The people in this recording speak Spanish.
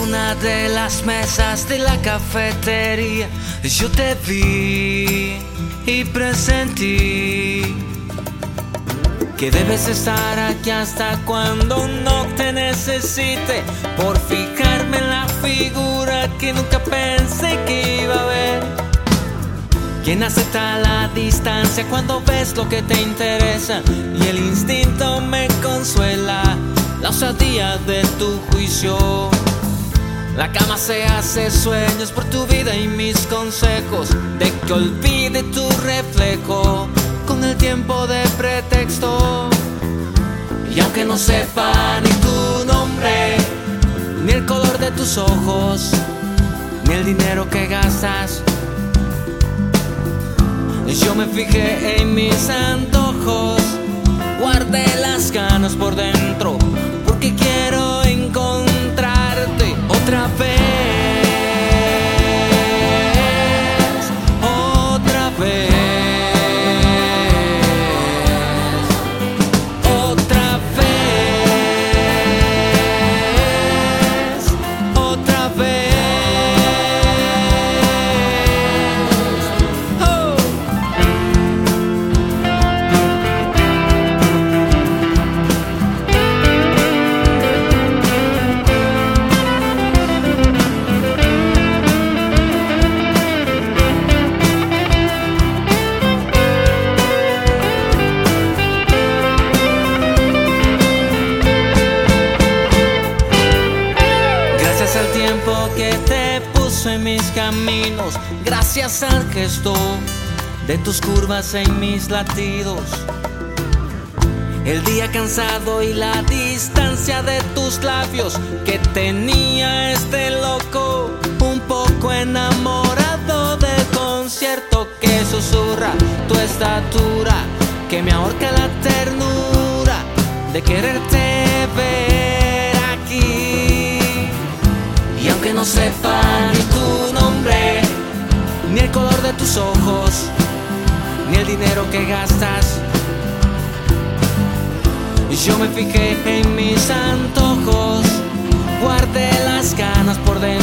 una de las mesas de la cafetería. Yo te vi y presentí que debes estar aquí hasta cuando no te necesite. Por fijarme en la figura que nunca pensé que iba a ver. Quien acepta la distancia cuando ves lo que te interesa y el instinto me consuela la osadía de tu juicio. La cama se hace sueños por tu vida y mis consejos de que olvide tu reflejo con el tiempo de pretexto. Y aunque no sepa ni tu nombre, ni el color de tus ojos, ni el dinero que gastas, yo me fijé en mis antojos, guardé las ganas por dentro, que te puso en mis caminos, gracias al gesto de tus curvas en mis latidos. El día cansado y la distancia de tus labios que tenía este loco un poco enamorado del concierto. Que susurra tu estatura, que me ahorca la ternura ni tu nombre, ni el color de tus ojos, ni el dinero que gastas, yo me fijé en mis antojos, guardé las ganas por dentro,